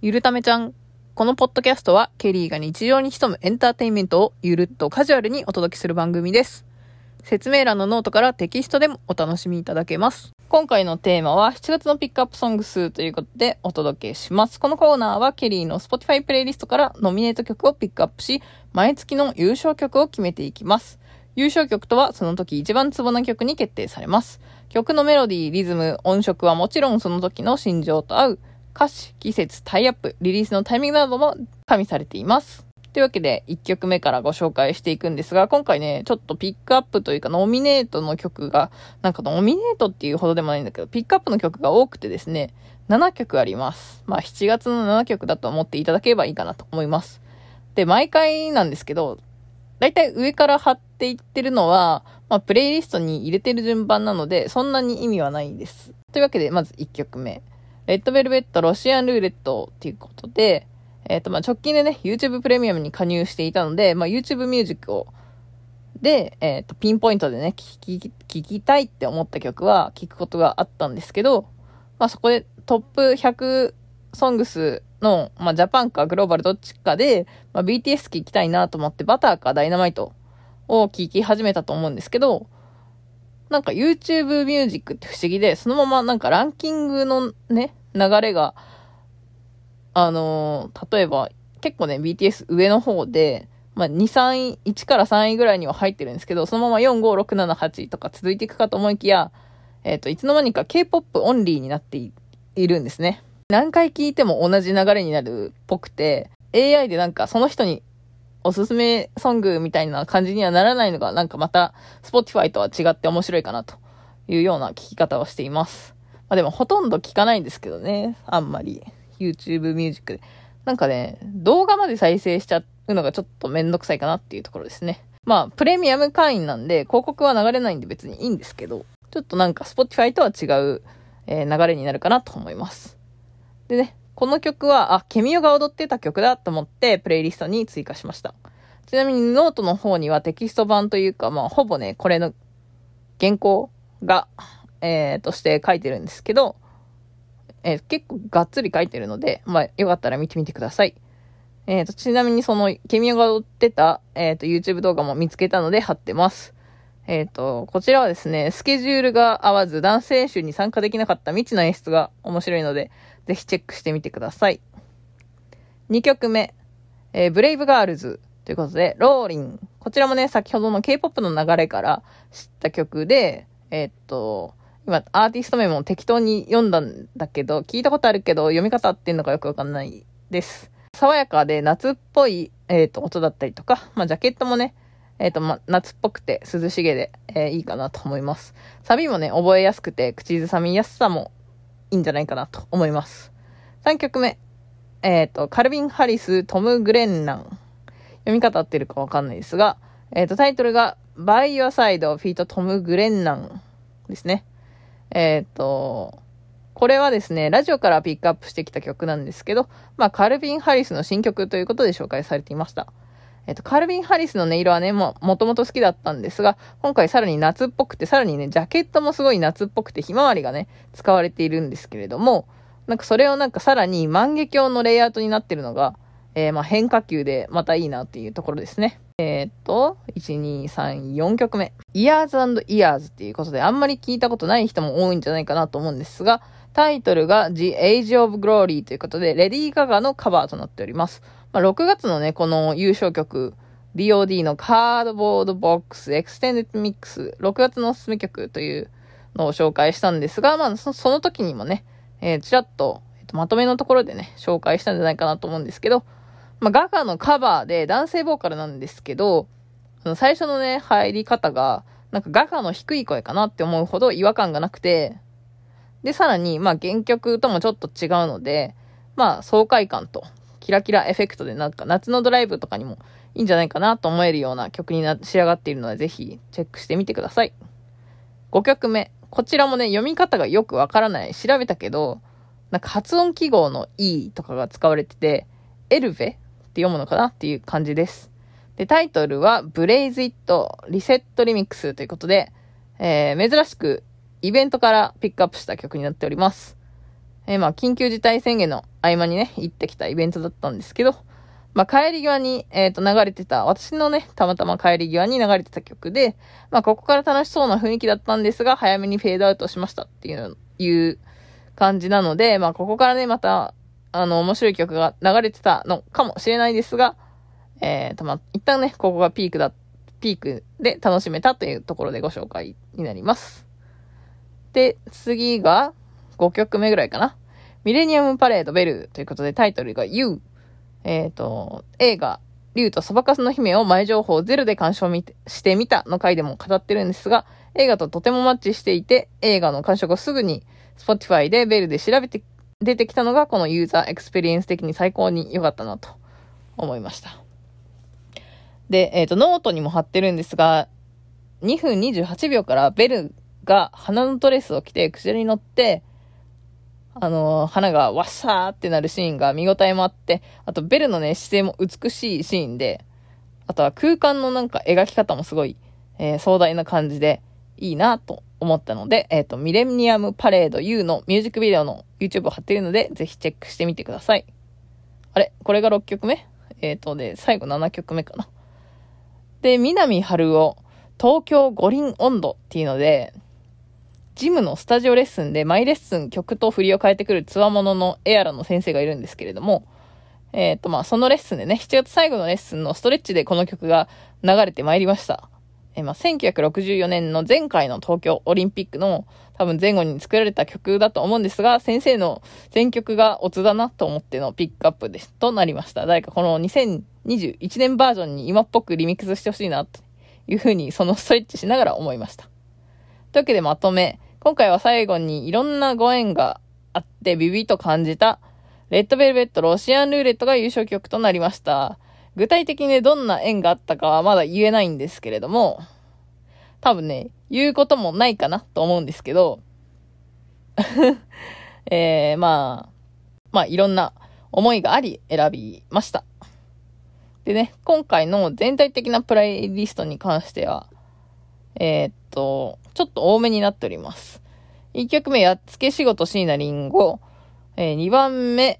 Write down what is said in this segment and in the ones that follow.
ゆるためちゃん。このポッドキャストは、ケリーが日常に潜むエンターテインメントをゆるっとカジュアルにお届けする番組です。説明欄のノートからテキストでもお楽しみいただけます。今回のテーマは7月の Pick Up Songs ということでお届けします。このコーナーはケリーの Spotify プレイリストからノミネート曲をピックアップし、毎月の優勝曲を決めていきます。優勝曲とはその時一番ツボな曲に決定されます。曲のメロディー、リズム、音色はもちろんその時の心情と合う歌詞、季節、タイアップ、リリースのタイミングなども加味されています。というわけで、1曲目からご紹介していくんですが、今回ね、ちょっとピックアップというか、ノミネートの曲が、なんかノミネートっていうほどでもないんだけど、ピックアップの曲が多くてですね、7曲あります。まあ、7月の7曲だと思っていただければいいかなと思います。で、毎回なんですけど、だいたい上から貼っていってるのは、まあ、プレイリストに入れてる順番なので、そんなに意味はないです。というわけで、まず1曲目。レッドベルベットロシアンルーレットっていうことで、えっ、と、まあ、直近でね、YouTube プレミアムに加入していたので、まあ、YouTube ミュージックを、で、えっ、と、ピンポイントでね、聞き、聞きたいって思った曲は聞くことがあったんですけど、まあ、そこでトップ100ソングスの、まあ、ジャパンかグローバルどっちかで、まあ、BTS 聞きたいなと思って、バターかダイナマイトを聞き始めたと思うんですけど、なんか YouTube ミュージックって不思議で、そのままなんかランキングのね、流れが、あのー例えば結構ね、BTS 上の方で、まあ、2、3位、1から3位ぐらいには入ってるんですけど、そのまま4、5、6、7、8とか続いていくかと思いきや、えっ、と、いつの間にか K-POP オンリーになっているんですね。何回聞いても同じ流れになるっぽくて、AI でなんかその人におすすめソングみたいな感じにはならないのが、なんかまた Spotify とは違って面白いかなというような聞き方をしています。まあでもほとんど聞かないんですけどね、あんまり。YouTube ミュージックで。なんかね、動画まで再生しちゃうのがちょっとめんどくさいかなっていうところですね。まあ、プレミアム会員なんで、広告は流れないんで別にいいんですけど、ちょっとなんか Spotify とは違う、えー流れになるかなと思います。でね、この曲は、あ、ケミオが踊ってた曲だと思って、プレイリストに追加しました。ちなみにノートの方にはテキスト版というか、まあ、ほぼね、これの原稿が、えー、として書いてるんですけど、えー結構がっつり書いてるので、まあ、よかったら見てみてください。えー、と、ちなみにその、ケミオが踊ってた、えー、と、YouTube 動画も見つけたので貼ってます。えっ、と、こちらはですね、スケジュールが合わず、ダンス練習に参加できなかった未知の演出が面白いので、ぜひチェックしてみてください。2曲目、えーブレイブガールズということで、ローリン。こちらもね、先ほどの K-POP の流れから知った曲で、えーっと、今、アーティスト名も適当に読んだんだけど、聞いたことあるけど、読み方ってんのかよくわかんないです。爽やかで夏っぽい、えーと、音だったりとか、まあ、ジャケットもね、えっ、と、ま、夏っぽくて涼しげで、えーいいかなと思います。サビもね、覚えやすくて、口ずさみやすさもいいんじゃないかなと思います。3曲目。えっ、と、カルビン・ハリス、トム・グレンナン。読み方合ってるかわかんないですが、えっ、と、タイトルが、By Your Side フィートトム・グレンナンですね。えっ、と、これはですね、ラジオからピックアップしてきた曲なんですけど、まあ、カルビン・ハリスの新曲ということで紹介されていました。えっと、カルビン・ハリスの音色はね、も、もともと好きだったんですが、今回さらに夏っぽくて、さらにね、ジャケットもすごい夏っぽくて、ひまわりがね、使われているんですけれども、なんかそれをなんかさらに万華鏡のレイアウトになってるのが、えーまあ変化球でまたいいなっていうところですね。えーっと、1、2、3、4曲目。 Years & Years っていうことで、あんまり聞いたことない人も多いんじゃないかなと思うんですが、タイトルが The Edge of Glory ということで、レディー・ガガのカバーとなっております。まあ、6月のね、この優勝曲、DOD の Cardboard Box Extended Mix、6月のおすすめ曲というのを紹介したんですが、まあ、その時にもね、えーちらっと、えっと、まとめのところでね、紹介したんじゃないかなと思うんですけど、まあ、ガガのカバーで男性ボーカルなんですけど、その最初のね、入り方が、なんかガガの低い声かなって思うほど違和感がなくて、で、さらに、まあ、原曲ともちょっと違うので、まあ、爽快感と、キラキラエフェクトで、なんか、夏のドライブとかにもいいんじゃないかなと思えるような曲にな仕上がっているので、ぜひ、チェックしてみてください。5曲目。こちらもね、読み方がよくわからない。調べたけど、なんか発音記号の E とかが使われてて、エルヴェって読むのかなっていう感じです。で、タイトルは、ブレイズ・イット・リセット・リミックスということで、えー珍しくイベントからピックアップした曲になっております。えー、まあ、緊急事態宣言の合間にね、行ってきたイベントだったんですけど、まあ、帰り際に、えっ、ー、と、流れてた、私のね、たまたま帰り際に流れてた曲で、まあ、ここから楽しそうな雰囲気だったんですが、早めにフェードアウトしましたっていう、いう感じなので、まあ、ここからね、また、あの、面白い曲が流れてたのかもしれないですが、えっ、ー、と、ま、一旦ね、ここがピークだ、ピークで楽しめたというところでご紹介になります。で、次が5曲目ぐらいかな。ミレニアムパレードベルということでタイトルが You えっ、ー、と、映画、竜とそばかすの姫を前情報ゼロで鑑賞してみたの回でも語ってるんですが、映画ととてもマッチしていて、映画の鑑賞後すぐに Spotify でベルで調べて出てきたのがこのユーザーエクスペリエンス的に最高に良かったなと思いました。で、えっ、ー、と、ノートにも貼ってるんですが、2分28秒からベルが花のドレスを着て、鯨に乗って、あのー、花がワッサーってなるシーンが見応えもあって、あとベルのね、姿勢も美しいシーンで、あとは空間のなんか描き方もすごい、えー、壮大な感じでいいなと思ったので、えっ、ー、と、ミレニアムパレード U のミュージックビデオの YouTube を貼っているので、ぜひチェックしてみてください。あれ？これが6曲目？えっ、ー、と、で、最後7曲目かな。で、南春夫、東京五輪温度っていうので、ジムのスタジオレッスンで毎レッスン曲と振りを変えてくるつわもののエアラの先生がいるんですけれども、えっ、ー、と、まあ、そのレッスンでね、7月最後のレッスンのストレッチでこの曲が流れてまいりました。え、まあ、1964年の前回の東京オリンピックの多分前後に作られた曲だと思うんですが、先生の選曲がオツだなと思ってのピックアップです、となりました。誰かこの2021年バージョンに今っぽくリミックスしてほしいな、というふうにそのストレッチしながら思いました。というわけでまとめ、今回は最後にいろんなご縁があってビビと感じた、レッドベルベットロシアンルーレットが優勝曲となりました。具体的にねどんな縁があったかはまだ言えないんですけれども、多分ね、言うこともないかなと思うんですけど、えー、まあ、まあいろんな思いがあり選びました。でね、今回の全体的なプレイリストに関しては、えー、っと、ちょっと多めになっております。1曲目、やっつけ仕事椎名林檎。えー、2番目、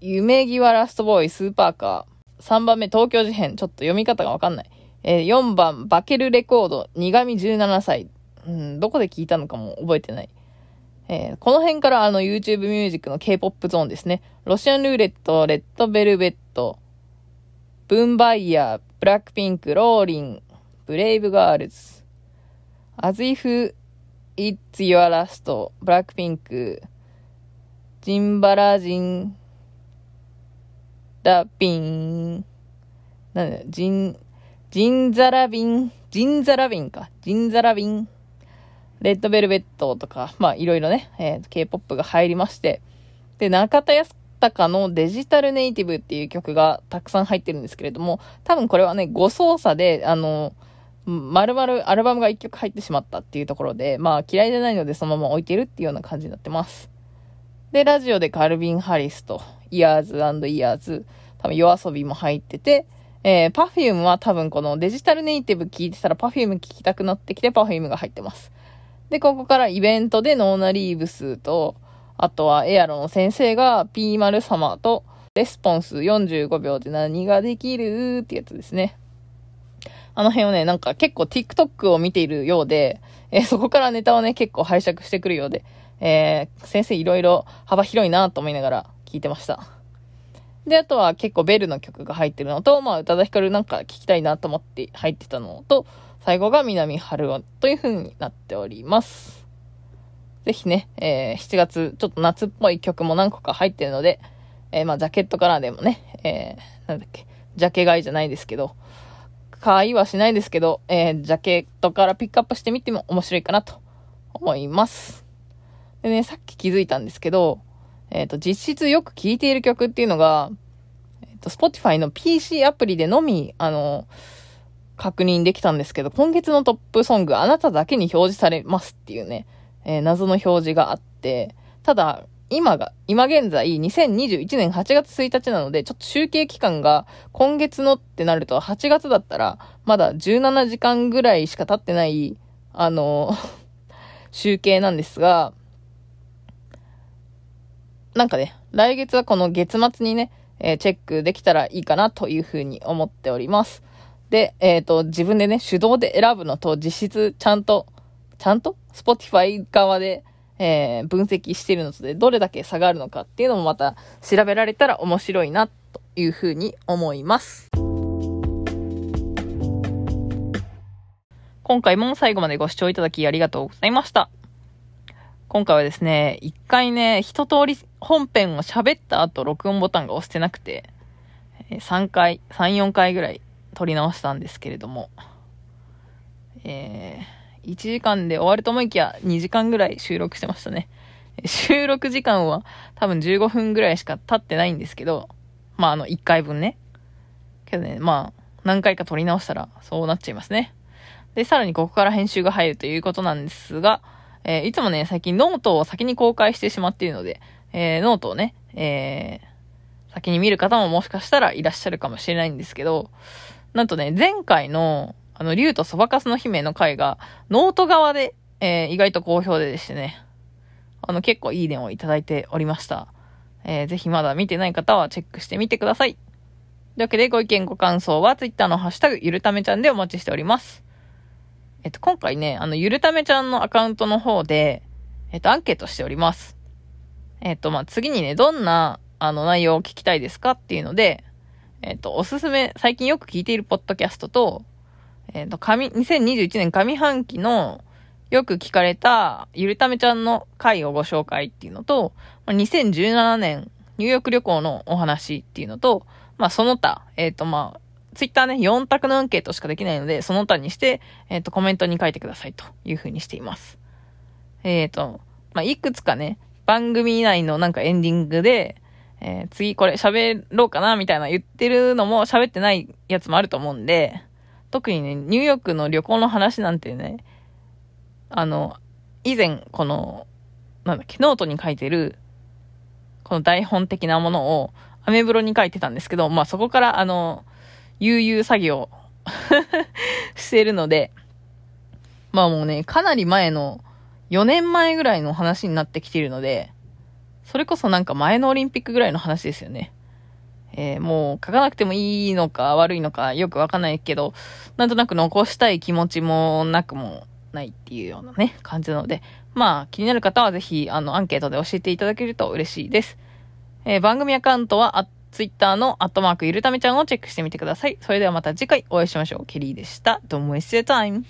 夢際ラストボーイスーパーカー。3番目、東京事変。ちょっと読み方がわかんない。えー、4番、バケルレコード。苦味17歳。うん、どこで聞いたのかも覚えてない。えー、この辺からあの YouTube ミュージックの K-POP ゾーンですね。ロシアンルーレット、レッドベルベット、ブンバイヤー、ブラックピンク、ローリン、Brave Girls、As if it's your last, BLACKPINK、ジンバラジン、ラビン、なんだよ、ジン、ジムザラビム、ジムザラビムか、ジムザラビム、 Red Velvet とか、まあいろいろね、えー、K-POP が入りまして、で、中田ヤスタカのデジタルネイティブっていう曲がたくさん入ってるんですけれども、多分これはね、誤操作で、あの、丸々アルバムが1曲入ってしまったっていうところで、まあ嫌いじゃないのでそのまま置いてるっていうような感じになってます。で、ラジオで Calvin Harris と、イヤーズイヤーズ、多分 YOASOBI も入ってて、えー、 Perfume は多分このデジタルネイティブ聞いてたら Perfume 聞きたくなってきて Perfume が入ってます。で、ここからイベントで NONA REEVES と、あとはエアロの先生がピーマル様と、レスポンス45秒で何ができるってやつですね。あの辺をね、なんか結構 TikTok を見ているようで、えー、そこからネタをね、結構拝借してくるようで、えー、先生いろいろ幅広いなと思いながら聞いてました。で、あとは結構ベルの曲が入ってるのと、まあ、宇多田ヒカルなんか聞きたいなと思って入ってたのと、最後が南春夫という風になっております。ぜひね、えー、7月、ちょっと夏っぽい曲も何個か入ってるので、えー、まあ、ジャケットからでもね、えー、なんだっけ、ジャケ買いじゃないですけど、買いはしないですけど、えー、ジャケットからピックアップしてみても面白いかなと思います。でね、さっき気づいたんですけど、えっ、ー、と、実質よく聴いている曲っていうのが、えっ、ー、と、Spotify の PC アプリでのみ、あの、確認できたんですけど、今月のトップソング、あなただけに表示されますっていうね、えー、謎の表示があって、ただ、今が、今現在2021年8月1日なので、ちょっと集計期間が今月のってなると8月だったら、まだ17時間ぐらいしか経ってない、あの 集計なんですが、なんかね、来月はこの月末にね、えー、チェックできたらいいかなというふうに思っております。で、えっ、ー、と、自分でね、手動で選ぶのと実質ちゃんと、ちゃんと ?Spotify 側で、えー、分析してるので、どれだけ差があるのかっていうのもまた調べられたら面白いな、というふうに思います。今回も最後までご視聴いただきありがとうございました。今回はですね、一回ね、一通り本編を喋った後、録音ボタンが押してなくて、3回、3、4回ぐらい撮り直したんですけれども、えー、1時間で終わると思いきや2時間ぐらい収録してましたね。収録時間は多分15分ぐらいしか経ってないんですけど、まああの1回分ね。けどね、まあ何回か撮り直したらそうなっちゃいますね。で、さらにここから編集が入るということなんですが、えー、いつもね、最近ノートを先に公開してしまっているので、えー、ノートをね、えー、先に見る方ももしかしたらいらっしゃるかもしれないんですけど、なんとね、前回の、あの、竜とそばかすの姫の回が、ノート側で、え、意外と好評ででしてね、あの、結構いいねをいただいておりました。えー、ぜひまだ見てない方はチェックしてみてください。というわけで、ご意見ご感想は、Twitter のハッシュタグ、ゆるためちゃんでお待ちしております。えっと、今回ね、あの、ゆるためちゃんのアカウントの方で、えっと、アンケートしております。えっと、まあ、次にね、どんな、あの、内容を聞きたいですかっていうので、えっ、と、おすすめ、最近よく聞いているポッドキャストと、えっ、と、上、2021年上半期のよく聞かれたゆるためちゃんの回をご紹介っていうのと、2017年ニューヨーク旅行のお話っていうのと、まあ、その他、えっ、と、まあ、ツイッターね、4択のアンケートしかできないので、その他にして、えっ、と、コメントに書いてくださいというふうにしています。えっ、と、まあ、いくつかね、番組内のなんかエンディングで、えー、次これ喋ろうかなみたいな言ってるのも喋ってないやつもあると思うんで、特にね、ニューヨークの旅行の話なんてね、あの、以前、この、なんだっけ、ノートに書いてる、この台本的なものを、アメブロに書いてたんですけど、まあそこから、あの、悠々作業 してるので、まあもうね、かなり前の、4年前ぐらいの話になってきているので、それこそなんか前のオリンピックぐらいの話ですよね。えー、もう書かなくてもいいのか悪いのかよくわかんないけど、なんとなく残したい気持ちもなくもないっていうようなね、感じなので、まあ気になる方はぜひあのアンケートで教えていただけると嬉しいです。えー、番組アカウントは、ツイッターのアットマークゆるためちゃんをチェックしてみてください。それではまた次回お会いしましょう。ケリーでした。Don't waste your time.